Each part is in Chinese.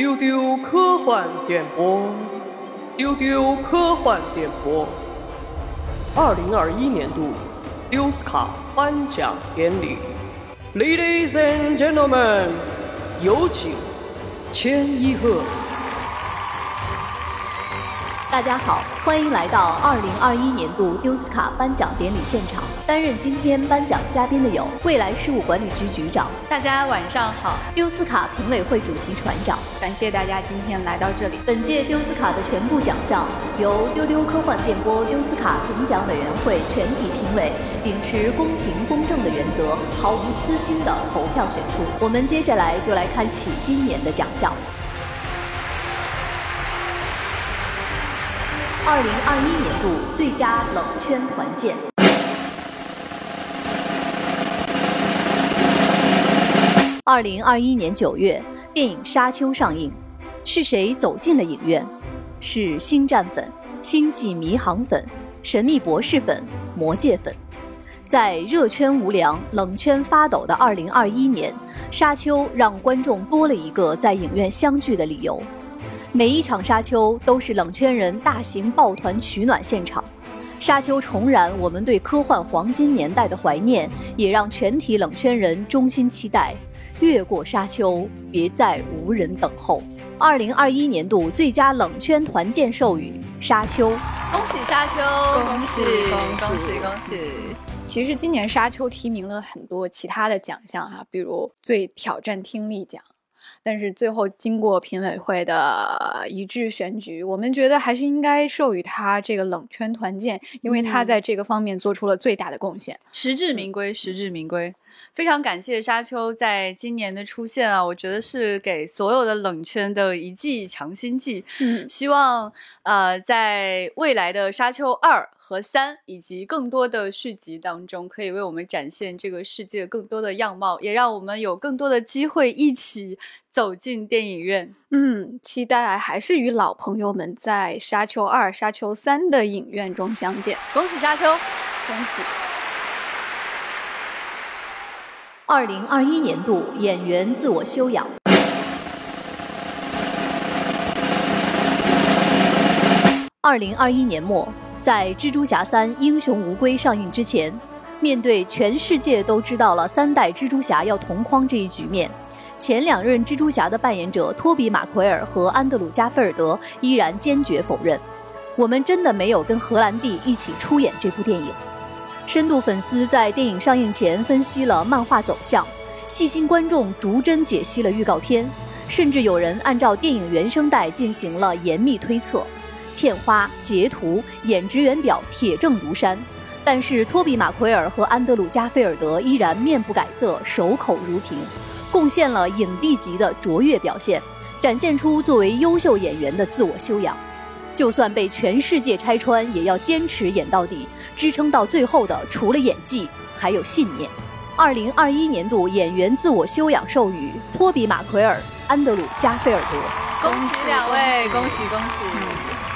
丢丢科幻电波，丢丢科幻电波。二零二一年度丢斯卡颁奖典礼，Ladies and gentlemen，有请千一鹤。大家好，欢迎来到二零二一年度丢斯卡颁奖典礼现场。担任今天颁奖嘉宾的有未来事务管理局局长，大家晚上好；丢斯卡评委会主席船长，感谢大家今天来到这里。本届丢斯卡的全部奖项由丢丢科幻电波丢斯卡评奖委员会全体评委秉持公平公正的原则，毫无私心的投票选出。我们接下来就来开启今年的奖项。二零二一年度最佳冷圈团建。二零二一年九月，电影《沙丘》上映，是谁走进了影院？是星战粉、星际迷航粉、神秘博士粉、魔戒粉。在热圈无凉、冷圈发抖的二零二一年，《沙丘》让观众多了一个在影院相聚的理由。每一场沙丘都是冷圈人大型抱团取暖现场，沙丘重燃我们对科幻黄金年代的怀念，也让全体冷圈人衷心期待越过沙丘，别再无人等候。二零二一年度最佳冷圈团建授予沙丘，恭喜沙丘，恭喜恭喜恭喜！其实今年沙丘提名了很多其他的奖项哈，比如最挑战听力奖。但是最后经过评委会的一致选举，我们觉得还是应该授予他这个冷圈团建，因为他在这个方面做出了最大的贡献，实至名归，实至名归。非常感谢沙丘在今年的出现啊，我觉得是给所有的冷圈的一剂强心剂。嗯，希望呃在未来的沙丘二和三以及更多的续集当中，可以为我们展现这个世界更多的样貌，也让我们有更多的机会一起走进电影院。嗯，期待还是与老朋友们在沙丘二、沙丘三的影院中相见。恭喜沙丘，恭喜！二零二一年度演员自我修养。二零二一年末，在《蜘蛛侠三：英雄无归》上映之前，面对全世界都知道了三代蜘蛛侠要同框这一局面，前两任蜘蛛侠的扮演者托比·马奎尔和安德鲁·加菲尔德依然坚决否认：“我们真的没有跟荷兰弟一起出演这部电影。”深度粉丝在电影上映前分析了漫画走向，细心观众逐帧解析了预告片，甚至有人按照电影原声带进行了严密推测。片花、截图、演职员表铁证如山，但是托比·马奎尔和安德鲁·加菲尔德依然面不改色、守口如瓶，贡献了影帝级的卓越表现，展现出作为优秀演员的自我修养。就算被全世界拆穿，也要坚持演到底。支撑到最后的，除了演技，还有信念。二零二一年度演员自我修养授予托比·马奎尔、安德鲁·加菲尔德。恭喜两位，恭喜恭喜！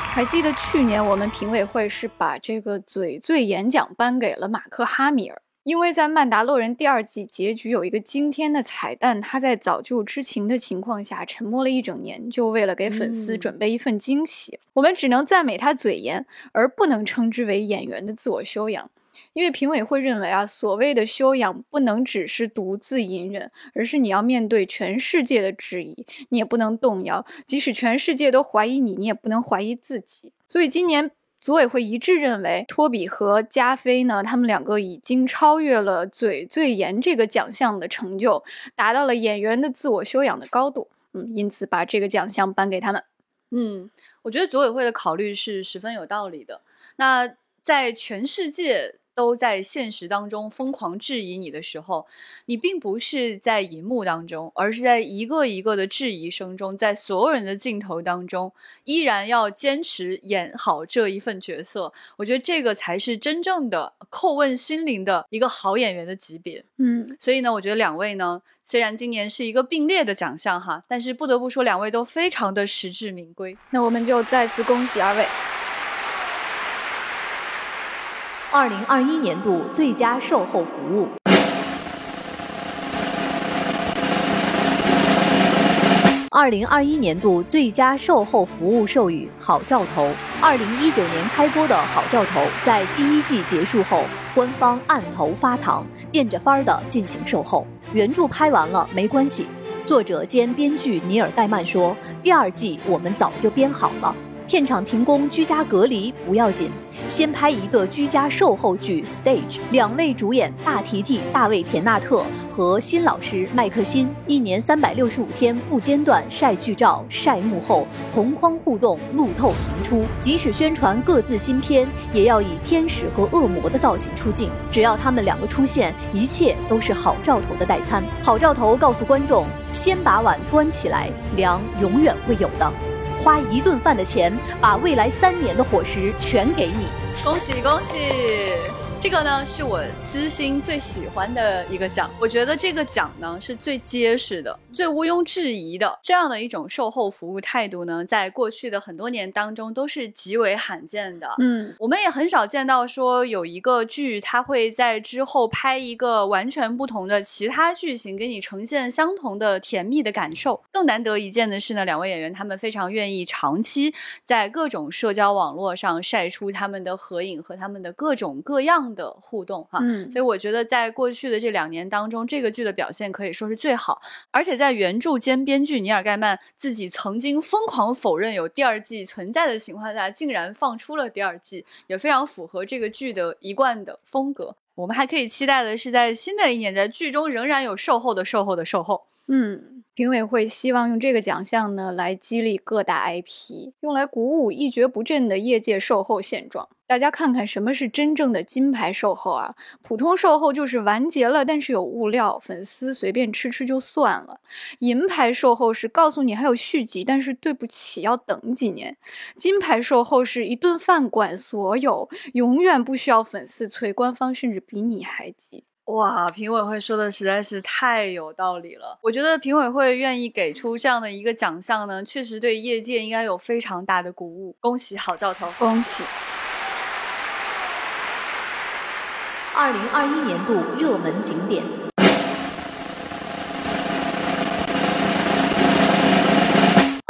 还记得去年我们评委会是把这个嘴最演讲颁给了马克·哈米尔。因为在《曼达洛人》第二季结局有一个惊天的彩蛋，他在早就知情的情况下沉默了一整年，就为了给粉丝准备一份惊喜。我们只能赞美他嘴严，而不能称之为演员的自我修养。因为评委会认为啊，所谓的修养不能只是独自隐忍，而是你要面对全世界的质疑，你也不能动摇；即使全世界都怀疑你，你也不能怀疑自己。所以今年。组委会一致认为，托比和加菲呢，他们两个已经超越了嘴最严这个奖项的成就，达到了演员的自我修养的高度。嗯，因此把这个奖项颁给他们。嗯，我觉得组委会的考虑是十分有道理的。那在全世界。都在现实当中疯狂质疑你的时候，你并不是在荧幕当中，而是在一个一个的质疑声中，在所有人的镜头当中，依然要坚持演好这一份角色。我觉得这个才是真正的叩问心灵的一个好演员的级别。嗯，所以呢，我觉得两位呢，虽然今年是一个并列的奖项哈，但是不得不说，两位都非常的实至名归。那我们就再次恭喜二位。二零二一年度最佳售后服务。二零二一年度最佳售后服务授予《好兆头》。二零一九年开播的《好兆头》在第一季结束后，官方按头发糖，变着法儿的进行售后。原著拍完了没关系，作者兼编剧尼尔盖曼说：“第二季我们早就编好了。”片场停工、居家隔离不要紧，先拍一个居家售后剧《Stage》，两位主演大提提、大卫田纳特和新老师麦克辛，一年三百六十五天不间断晒剧照、晒幕后，同框互动，路透频出。即使宣传各自新片，也要以天使和恶魔的造型出镜。只要他们两个出现，一切都是好兆头的代餐。好兆头告诉观众：先把碗端起来，粮永远会有的。花一顿饭的钱，把未来三年的伙食全给你。恭喜恭喜！这个呢是我私心最喜欢的一个奖，我觉得这个奖呢是最结实的、最毋庸置疑的。这样的一种售后服务态度呢，在过去的很多年当中都是极为罕见的。嗯，我们也很少见到说有一个剧，它会在之后拍一个完全不同的其他剧情，给你呈现相同的甜蜜的感受。更难得一见的是呢，两位演员他们非常愿意长期在各种社交网络上晒出他们的合影和他们的各种各样。的互动哈，嗯，所以我觉得在过去的这两年当中，这个剧的表现可以说是最好。而且在原著兼编剧尼尔盖曼自己曾经疯狂否认有第二季存在的情况下，竟然放出了第二季，也非常符合这个剧的一贯的风格。我们还可以期待的是，在新的一年，在剧中仍然有售后的售后的售后。嗯，评委会希望用这个奖项呢来激励各大 IP，用来鼓舞一蹶不振的业界售后现状。大家看看什么是真正的金牌售后啊？普通售后就是完结了，但是有物料，粉丝随便吃吃就算了。银牌售后是告诉你还有续集，但是对不起，要等几年。金牌售后是一顿饭管所有，永远不需要粉丝催，官方甚至比你还急。哇，评委会说的实在是太有道理了。我觉得评委会愿意给出这样的一个奖项呢，确实对业界应该有非常大的鼓舞。恭喜好兆头，恭喜！二零二一年度热门景点。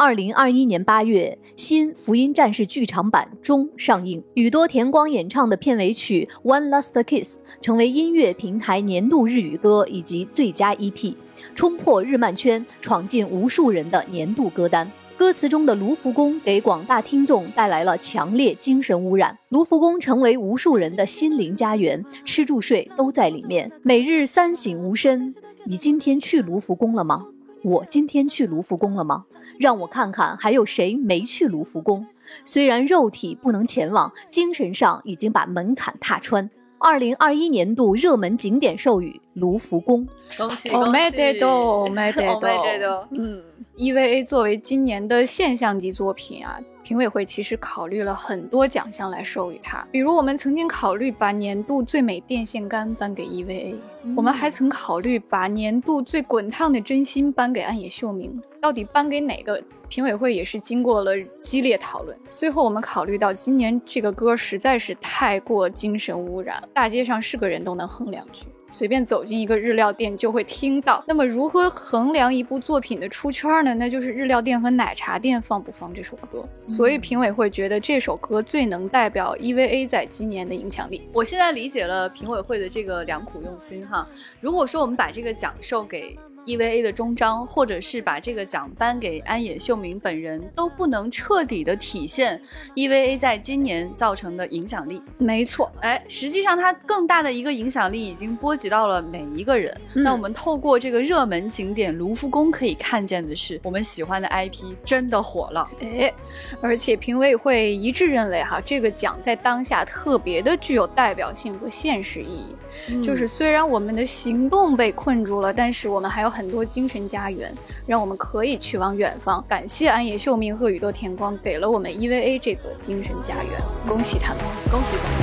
二零二一年八月，新《福音战士》剧场版中上映，宇多田光演唱的片尾曲《One Last Kiss》成为音乐平台年度日语歌以及最佳 EP，冲破日漫圈，闯进无数人的年度歌单。歌词中的卢浮宫给广大听众带来了强烈精神污染，卢浮宫成为无数人的心灵家园，吃住睡都在里面，每日三省吾身。你今天去卢浮宫了吗？我今天去卢浮宫了吗？让我看看还有谁没去卢浮宫。虽然肉体不能前往，精神上已经把门槛踏穿。二零二一年度热门景点授予卢浮宫，恭喜哦，恭没得喜！嗯，EVA 作为今年的现象级作品啊，评委会其实考虑了很多奖项来授予它。比如，我们曾经考虑把年度最美电线杆颁给 EVA，、我们还曾考虑把年度最滚烫的真心颁给暗野秀明。到底颁给哪个？评委会也是经过了激烈讨论，最后我们考虑到今年这个歌实在是太过精神污染，大街上是个人都能哼两句。随便走进一个日料店就会听到。那么如何衡量一部作品的出圈呢？那就是日料店和奶茶店放不放这首歌。所以评委会觉得这首歌最能代表 EVA 在今年的影响力。我现在理解了评委会的这个良苦用心哈。如果说我们把这个奖授给 EVA 的终章，或者是把这个奖颁给安野秀明本人，都不能彻底的体现 EVA 在今年造成的影响力。没错，哎，实际上它更大的一个影响力已经波及到了每一个人。嗯那我们透过这个热门景点卢浮宫可以看见的是，我们喜欢的 IP 真的火了。哎，而且评委会一致认为哈，这个奖在当下特别的具有代表性和现实意义。就是虽然我们的行动被困住了，但是我们还有很多精神家园，让我们可以去往远方。感谢安野秀明和宇多田光给了我们 EVA 这个精神家园，恭喜他们！恭喜恭喜！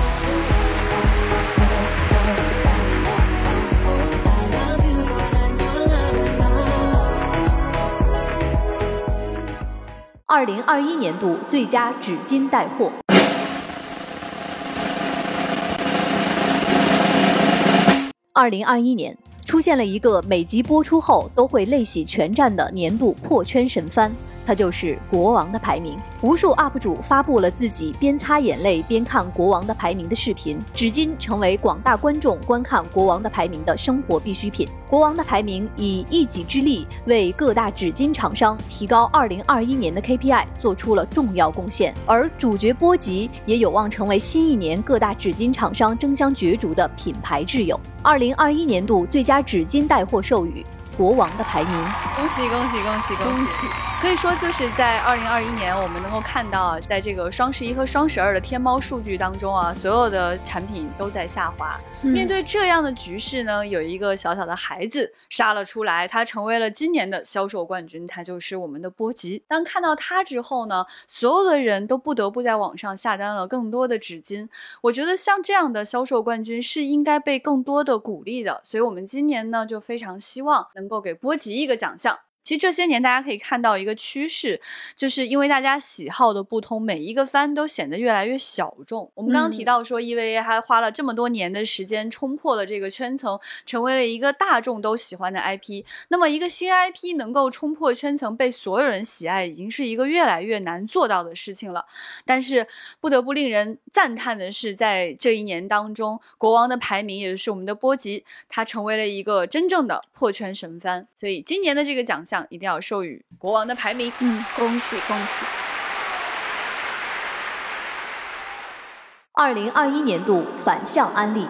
二零二一年度最佳纸巾带货。二零二一年，出现了一个每集播出后都会泪洗全站的年度破圈神番。它就是国王的排名。无数 UP 主发布了自己边擦眼泪边看国王的排名的视频，纸巾成为广大观众观看国王的排名的生活必需品。国王的排名以一己之力为各大纸巾厂商提高2021年的 KPI 做出了重要贡献，而主角波吉也有望成为新一年各大纸巾厂商争相角逐的品牌挚友。2021年度最佳纸巾带货授予。国王的排名，恭喜恭喜恭喜恭喜！可以说就是在二零二一年，我们能够看到，在这个双十一和双十二的天猫数据当中啊，所有的产品都在下滑。面对这样的局势呢，有一个小小的孩子杀了出来，他成为了今年的销售冠军，他就是我们的波吉。当看到他之后呢，所有的人都不得不在网上下单了更多的纸巾。我觉得像这样的销售冠军是应该被更多的鼓励的，所以我们今年呢就非常希望。能能够给波吉一个奖项。其实这些年大家可以看到一个趋势，就是因为大家喜好的不同，每一个番都显得越来越小众。我们刚刚提到说，EVA 还花了这么多年的时间冲破了这个圈层，成为了一个大众都喜欢的 IP。那么一个新 IP 能够冲破圈层，被所有人喜爱，已经是一个越来越难做到的事情了。但是不得不令人赞叹的是，在这一年当中，国王的排名也就是我们的波吉，他成为了一个真正的破圈神番。所以今年的这个奖项。一定要授予国王的排名。嗯，恭喜恭喜！二零二一年度反向安利。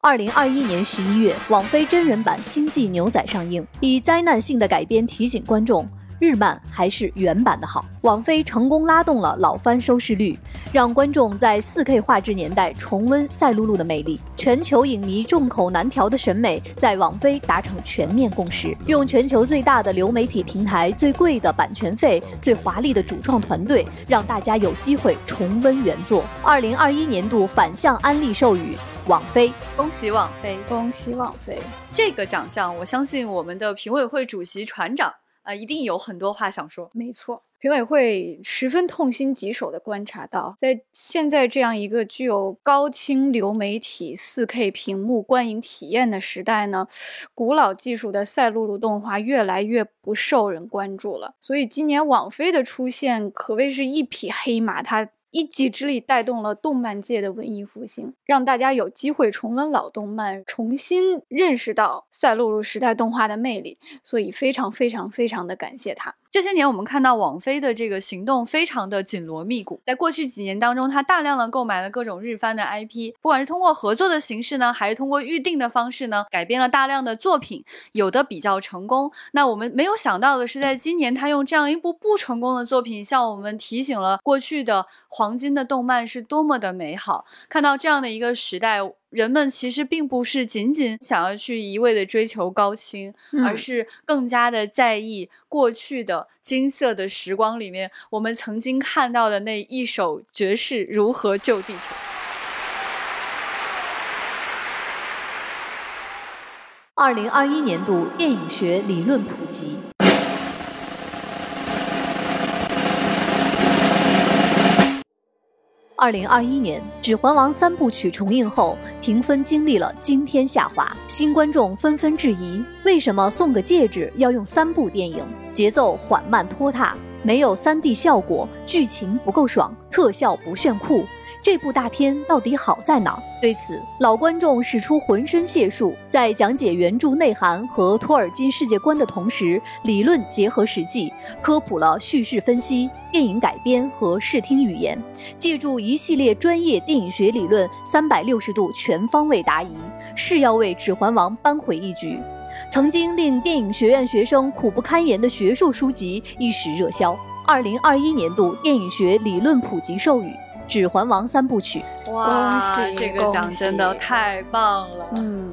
二零二一年十一月，网飞真人版《星际牛仔》上映，以灾难性的改编提醒观众。日漫还是原版的好。网飞成功拉动了老番收视率，让观众在 4K 画质年代重温赛璐璐的魅力。全球影迷众口难调的审美在网飞达成全面共识，用全球最大的流媒体平台、最贵的版权费、最华丽的主创团队，让大家有机会重温原作。二零二一年度反向安利授予网飞，恭喜网飞，恭喜网飞！这个奖项，我相信我们的评委会主席船长。啊，一定有很多话想说。没错，评委会十分痛心疾首地观察到，在现在这样一个具有高清流媒体、四 K 屏幕观影体验的时代呢，古老技术的赛璐璐动画越来越不受人关注了。所以今年网飞的出现可谓是一匹黑马，它。一己之力带动了动漫界的文艺复兴，让大家有机会重温老动漫，重新认识到赛璐璐时代动画的魅力，所以非常非常非常的感谢他。这些年，我们看到网飞的这个行动非常的紧锣密鼓。在过去几年当中，它大量的购买了各种日番的 IP，不管是通过合作的形式呢，还是通过预定的方式呢，改编了大量的作品，有的比较成功。那我们没有想到的是，在今年，他用这样一部不成功的作品，向我们提醒了过去的黄金的动漫是多么的美好。看到这样的一个时代。人们其实并不是仅仅想要去一味的追求高清，而是更加的在意过去的金色的时光里面，我们曾经看到的那一首爵士如何救地球。二零二一年度电影学理论普及。二零二一年，《指环王》三部曲重映后，评分经历了惊天下滑，新观众纷纷质疑：为什么送个戒指要用三部电影？节奏缓慢拖沓，没有三 D 效果，剧情不够爽，特效不炫酷。这部大片到底好在哪？对此，老观众使出浑身解数，在讲解原著内涵和托尔金世界观的同时，理论结合实际，科普了叙事分析、电影改编和视听语言，借助一系列专业电影学理论，三百六十度全方位答疑，誓要为《指环王》扳回一局。曾经令电影学院学生苦不堪言的学术书籍一时热销。二零二一年度电影学理论普及授予。《指环王》三部曲，哇，这个奖真的太棒了，嗯，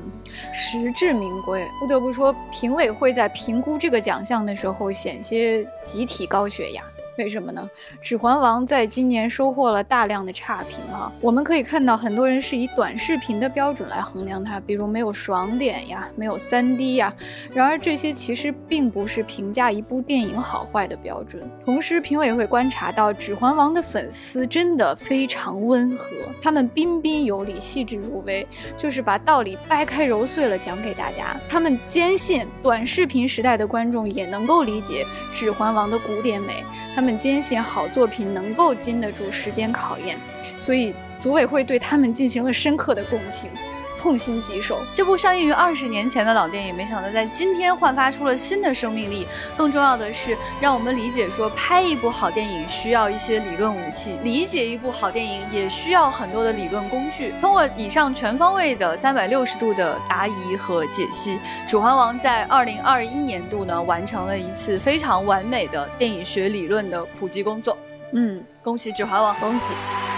实至名归。不得不说，评委会在评估这个奖项的时候，险些集体高血压。为什么呢？《指环王》在今年收获了大量的差评啊。我们可以看到，很多人是以短视频的标准来衡量它，比如没有爽点呀，没有三 D 呀。然而这些其实并不是评价一部电影好坏的标准。同时，评委会观察到，《指环王》的粉丝真的非常温和，他们彬彬有礼、细致入微，就是把道理掰开揉碎了讲给大家。他们坚信短视频时代的观众也能够理解《指环王》的古典美，他们坚信好作品能够经得住时间考验，所以组委会对他们进行了深刻的共情。痛心疾首。这部上映于二十年前的老电影，没想到在今天焕发出了新的生命力。更重要的是，让我们理解说，拍一部好电影需要一些理论武器，理解一部好电影也需要很多的理论工具。通过以上全方位的三百六十度的答疑和解析，《指环王》在二零二一年度呢，完成了一次非常完美的电影学理论的普及工作。嗯，恭喜《指环王》，恭喜！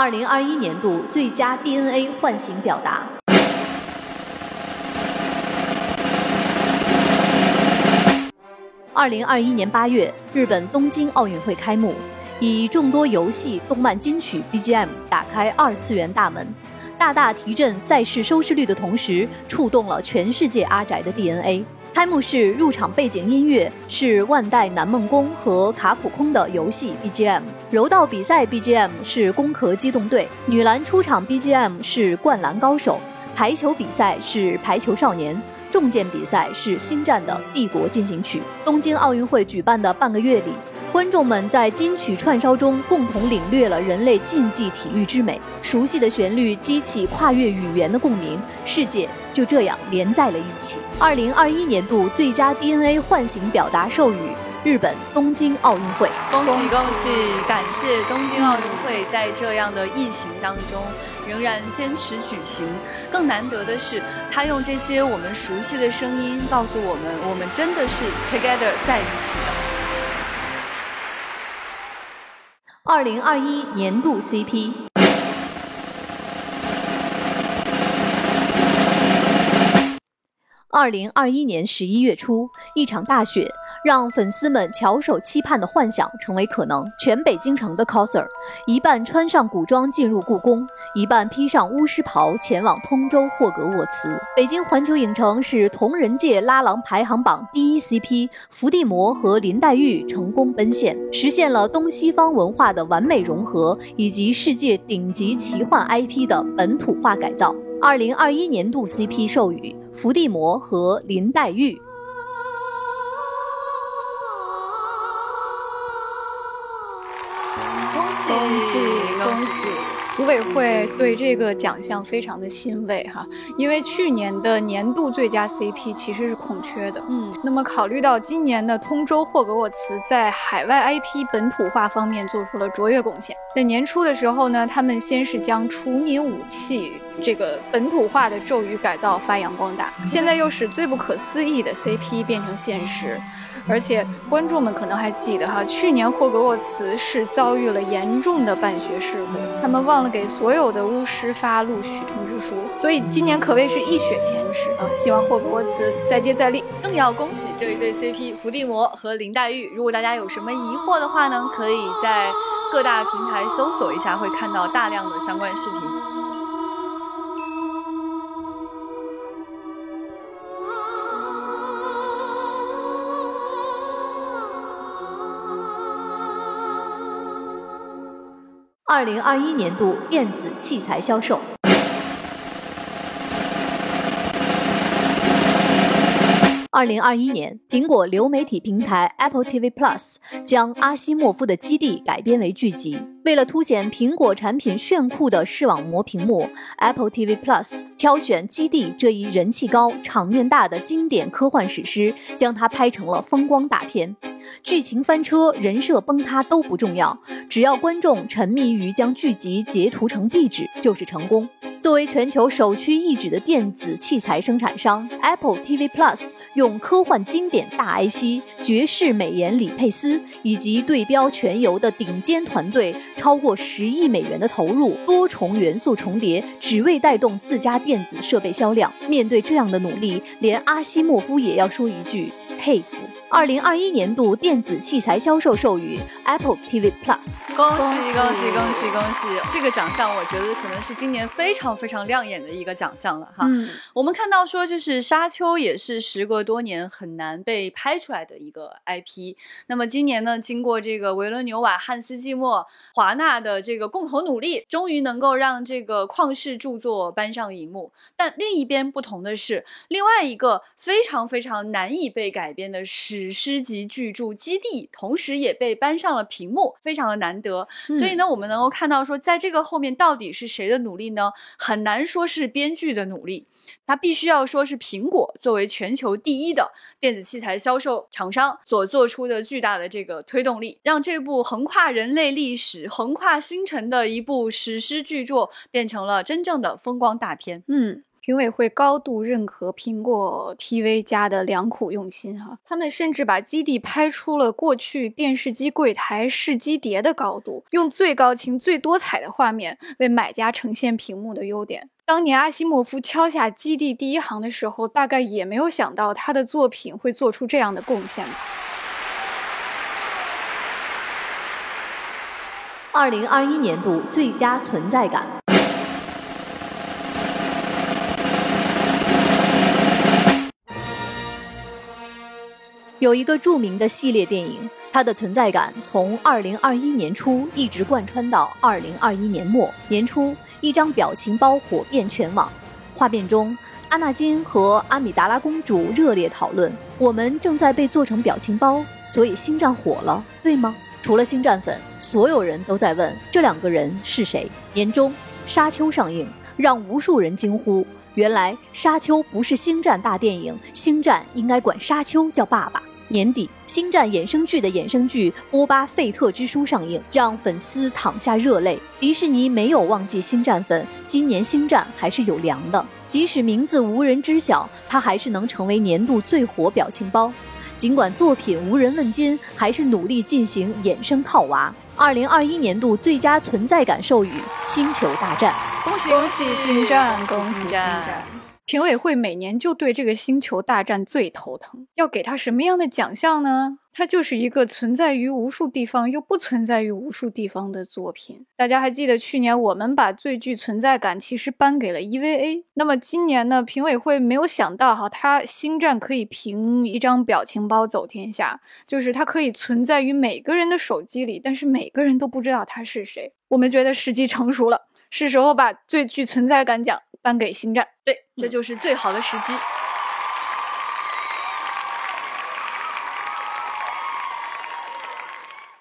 二零二一年度最佳 DNA 唤醒表达。二零二一年八月，日本东京奥运会开幕，以众多游戏、动漫金曲 BGM 打开二次元大门，大大提振赛事收视率的同时，触动了全世界阿宅的 DNA。开幕式入场背景音乐是《万代南梦宫》和卡普空的游戏 BGM，柔道比赛 BGM 是《攻壳机动队》，女篮出场 BGM 是《灌篮高手》，排球比赛是《排球少年》，重剑比赛是《星战》的《帝国进行曲》。东京奥运会举办的半个月里。观众们在金曲串烧中共同领略了人类竞技体育之美，熟悉的旋律激起跨越语言的共鸣，世界就这样连在了一起。二零二一年度最佳 DNA 唤醒表达授予日本东京奥运会，恭喜恭喜！感谢东京奥运会在这样的疫情当中仍然坚持举行。更难得的是，他用这些我们熟悉的声音告诉我们，我们真的是 together 在一起的。二零二一年度 CP。二零二一年十一月初，一场大雪。让粉丝们翘首期盼的幻想成为可能。全北京城的 coser，一半穿上古装进入故宫，一半披上巫师袍前往通州霍格沃茨。北京环球影城是同人界拉郎排行榜第一 CP，伏地魔和林黛玉成功奔现，实现了东西方文化的完美融合，以及世界顶级奇幻 IP 的本土化改造。二零二一年度 CP 授予伏地魔和林黛玉。恭喜恭喜恭喜！组委会对这个奖项非常的欣慰哈，因为去年的年度最佳 CP 其实是空缺的。嗯，那么考虑到今年的通州霍格沃茨在海外 IP 本土化方面做出了卓越贡献，在年初的时候呢，他们先是将除您武器这个本土化的咒语改造发扬光大，现在又使最不可思议的 CP 变成现实。而且观众们可能还记得哈，去年霍格沃茨是遭遇了严重的办学事故，他们忘了给所有的巫师发录取通知书，所以今年可谓是一雪前耻啊！希望霍格沃茨再接再厉。更要恭喜这一对 CP 伏地魔和林黛玉。如果大家有什么疑惑的话呢，可以在各大平台搜索一下，会看到大量的相关视频。二零二一年度电子器材销售。二零二一年，苹果流媒体平台 Apple TV Plus 将阿西莫夫的《基地》改编为剧集。为了凸显苹果产品炫酷的视网膜屏幕，Apple TV Plus 挑选《基地》这一人气高、场面大的经典科幻史诗，将它拍成了风光大片。剧情翻车、人设崩塌都不重要，只要观众沉迷于将剧集截图成壁纸，就是成功。作为全球首屈一指的电子器材生产商，Apple TV Plus 用用科幻经典大 IP、绝世美颜李佩斯以及对标全游的顶尖团队，超过十亿美元的投入，多重元素重叠，只为带动自家电子设备销量。面对这样的努力，连阿西莫夫也要说一句佩服。二零二一年度电子器材销售授予 Apple TV Plus，恭喜恭喜恭喜恭喜！这个奖项我觉得可能是今年非常非常亮眼的一个奖项了哈。嗯，我们看到说，就是《沙丘》也是时隔多年很难被拍出来的一个 IP。那么今年呢，经过这个维伦纽瓦、汉斯季默、华纳的这个共同努力，终于能够让这个旷世著作搬上荧幕。但另一边不同的是，另外一个非常非常难以被改编的史诗级巨著《基地》，同时也被搬上了屏幕，非常的难得。所以呢，我们能够看到说，在这个后面到底是谁的努力呢？很难说是编剧的努力，它必须要说是苹果作为全球第一的电子器材销售厂商所做出的巨大的这个推动力，让这部横跨人类历史、横跨星辰的一部史诗巨作变成了真正的风光大片。嗯，评委会高度认可苹果 TV 家的良苦用心哈，他们甚至把基地拍出了过去电视机柜台试机碟的高度，用最高清、最多彩的画面为买家呈现屏幕的优点。当年阿西莫夫敲下基地第一行的时候，大概也没有想到他的作品会做出这样的贡献吧。二零二一年度最佳存在感。有一个著名的系列电影，它的存在感从二零二一年初一直贯穿到二零二一年末年初，一张表情包火遍全网。画面中，阿纳金和阿米达拉公主热烈讨论：“我们正在被做成表情包，所以星战火了，对吗？”除了星战粉，所有人都在问这两个人是谁。年中，《沙丘》上映，让无数人惊呼：原来《沙丘》不是星战大电影，星战应该管沙丘叫爸爸。年底，星战衍生剧的衍生剧《波巴费特之书》上映，让粉丝淌下热泪。迪士尼没有忘记星战粉，今年星战还是有粮的。即使名字无人知晓，它还是能成为年度最火表情包。尽管作品无人问津，还是努力进行衍生套娃。二零二一年度最佳存在感授予《星球大战》，恭喜恭喜星战，恭喜星战战！评委会每年就对这个《星球大战》最头疼，要给他什么样的奖项呢？它就是一个存在于无数地方又不存在于无数地方的作品。大家还记得去年我们把最具存在感其实颁给了 EVA，那么今年呢？评委会没有想到哈，它《星战》可以凭一张表情包走天下，就是它可以存在于每个人的手机里，但是每个人都不知道他是谁。我们觉得时机成熟了，是时候把最具存在感奖颁给《星战》。对，这就是最好的时机。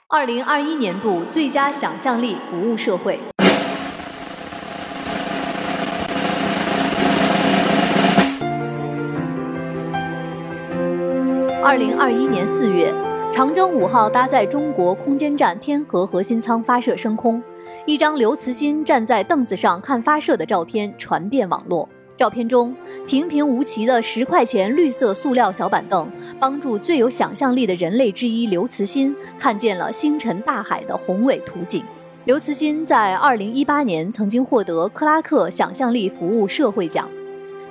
二零二一年度最佳想象力服务社会。二零二一年四月，长征五号搭载中国空间站天河核心舱发射升空，一张刘慈欣站在凳子上看发射的照片传遍网络。照片中，平平无奇的十块钱绿色塑料小板凳，帮助最有想象力的人类之一刘慈欣看见了星辰大海的宏伟图景。刘慈欣在2018年曾经获得克拉克想象力服务社会奖，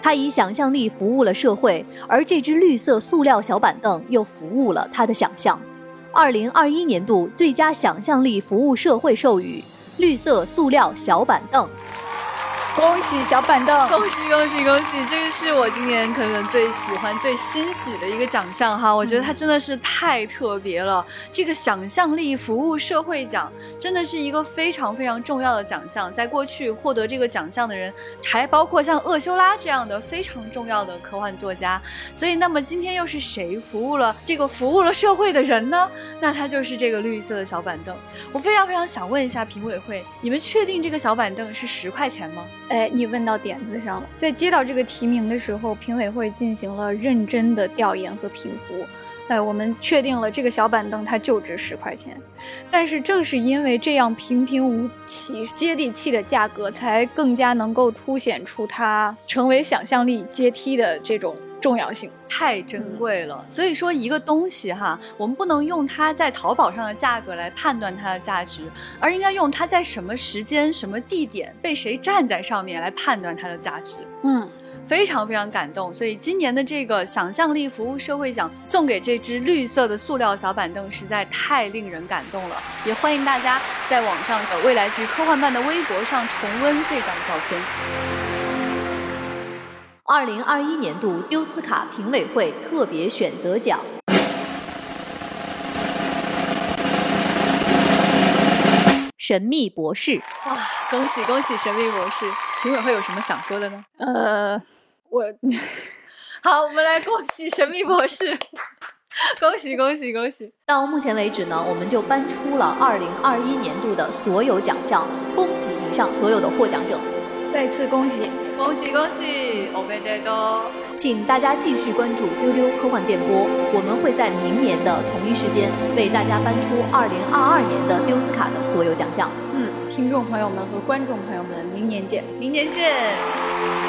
他以想象力服务了社会，而这只绿色塑料小板凳又服务了他的想象。2021年度最佳想象力服务社会授予绿色塑料小板凳。恭喜小板凳！恭喜恭喜恭喜！这个是我今年可能最喜欢、最欣喜的一个奖项哈，我觉得它真的是太特别了。这个想象力服务社会奖真的是一个非常非常重要的奖项，在过去获得这个奖项的人，还包括像厄修拉这样的非常重要的科幻作家。所以，那么今天又是谁服务了这个服务了社会的人呢？那他就是这个绿色的小板凳。我非常非常想问一下评委会，你们确定这个小板凳是十块钱吗？哎，你问到点子上了。在接到这个提名的时候，评委会进行了认真的调研和评估。哎，我们确定了这个小板凳它就值十块钱。但是正是因为这样平平无奇、接地气的价格，才更加能够凸显出它成为想象力阶梯的这种重要性。太珍贵了，所以说一个东西哈，我们不能用它在淘宝上的价格来判断它的价值，而应该用它在什么时间、什么地点被谁站在上面来判断它的价值。嗯，非常非常感动，所以今年的这个想象力服务社会奖送给这只绿色的塑料小板凳，实在太令人感动了。也欢迎大家在网上的未来局科幻办的微博上重温这张照片。二零二一年度丢斯卡评委会特别选择奖，《神秘博士》哇！恭喜恭喜，《神秘博士》评委会有什么想说的呢？呃，我 好，我们来恭喜《神秘博士》，恭喜恭喜恭喜！到目前为止呢，我们就颁出了二零二一年度的所有奖项，恭喜以上所有的获奖者，再次恭喜。恭喜恭喜！我们这都，请大家继续关注丢丢科幻电波，我们会在明年的同一时间为大家颁出二零二二年的丢斯卡的所有奖项。嗯，听众朋友们和观众朋友们，明年见！明年见！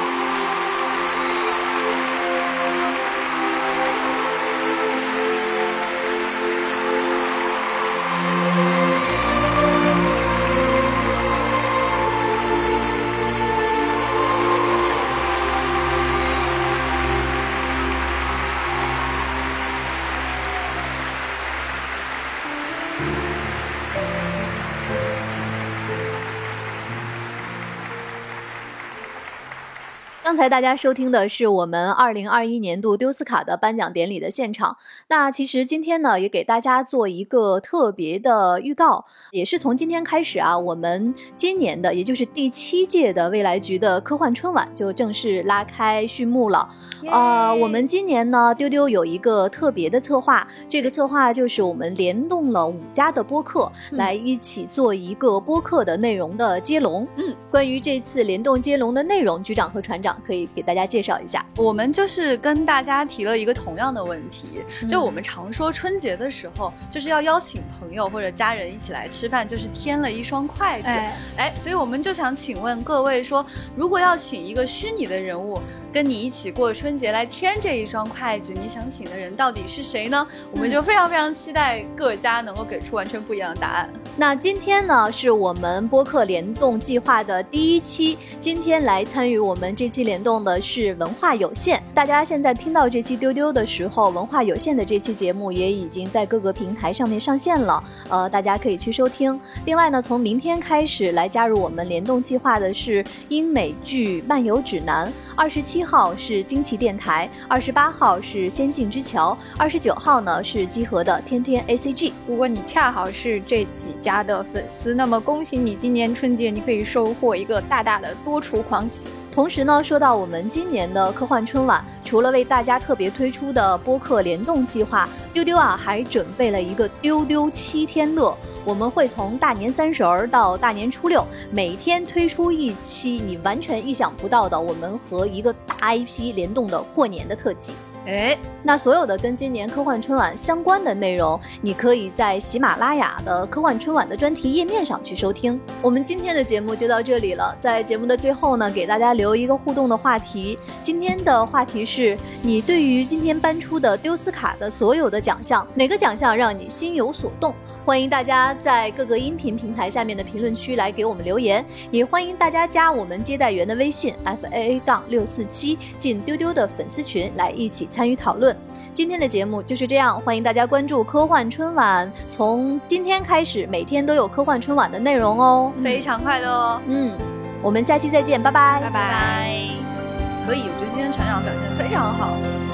刚才大家收听的是我们二零二一年度丢斯卡的颁奖典礼的现场。那其实今天呢，也给大家做一个特别的预告，也是从今天开始啊，我们今年的，也就是第七届的未来局的科幻春晚就正式拉开序幕了。呃，我们今年呢，丢丢有一个特别的策划，这个策划就是我们联动了五家的播客，来一起做一个播客的内容的接龙。嗯，关于这次联动接龙的内容，局长和船长可以给大家介绍一下。我们就是跟大家提了一个同样的问题，就我们常说春节的时候就是要邀请朋友或者家人一起来吃饭，就是添了一双筷子。哎，哎，所以我们就想请问各位说，如果要请一个虚拟的人物跟你一起过春节来添这一双筷子，你想请的人到底是谁呢？我们就非常非常期待各家能够给出完全不一样的答案。那今天呢，是我们播客联动计划的第一期。今天来参与我们这期联动的是文化有限。大家现在听到这期丢丢的时候，文化有限的这期节目也已经在各个平台上面上线了，呃，大家可以去收听。另外呢，从明天开始来加入我们联动计划的是英美剧漫游指南，二十七号是惊奇电台，二十八号是仙境之桥，二十九号呢是集合的天天 ACG。如果你恰好是这几家的粉丝，那么恭喜你，今年春节你可以收获一个大大的多厨狂喜。同时呢，说到我们今年的科幻春晚，除了为大家特别推出的播客联动计划，丢丢啊还准备了一个丢丢七天乐。我们会从大年三十儿到大年初六，每天推出一期你完全意想不到的我们和一个大 IP 联动的过年的特辑。哎，那所有的跟今年科幻春晚相关的内容，你可以在喜马拉雅的科幻春晚的专题页面上去收听。我们今天的节目就到这里了，在节目的最后呢，给大家留一个互动的话题。今天的话题是你对于今天颁出的丢斯卡的所有的奖项，哪个奖项让你心有所动？欢迎大家在各个音频平台下面的评论区来给我们留言，也欢迎大家加我们接待员的微信 f a a 杠六四七，进丢丢的粉丝群来一起参与讨论。今天的节目就是这样，欢迎大家关注科幻春晚，从今天开始每天都有科幻春晚的内容哦。非常快乐哦，嗯，我们下期再见，拜拜，拜拜拜。可以，我觉得今天船长表现非常好。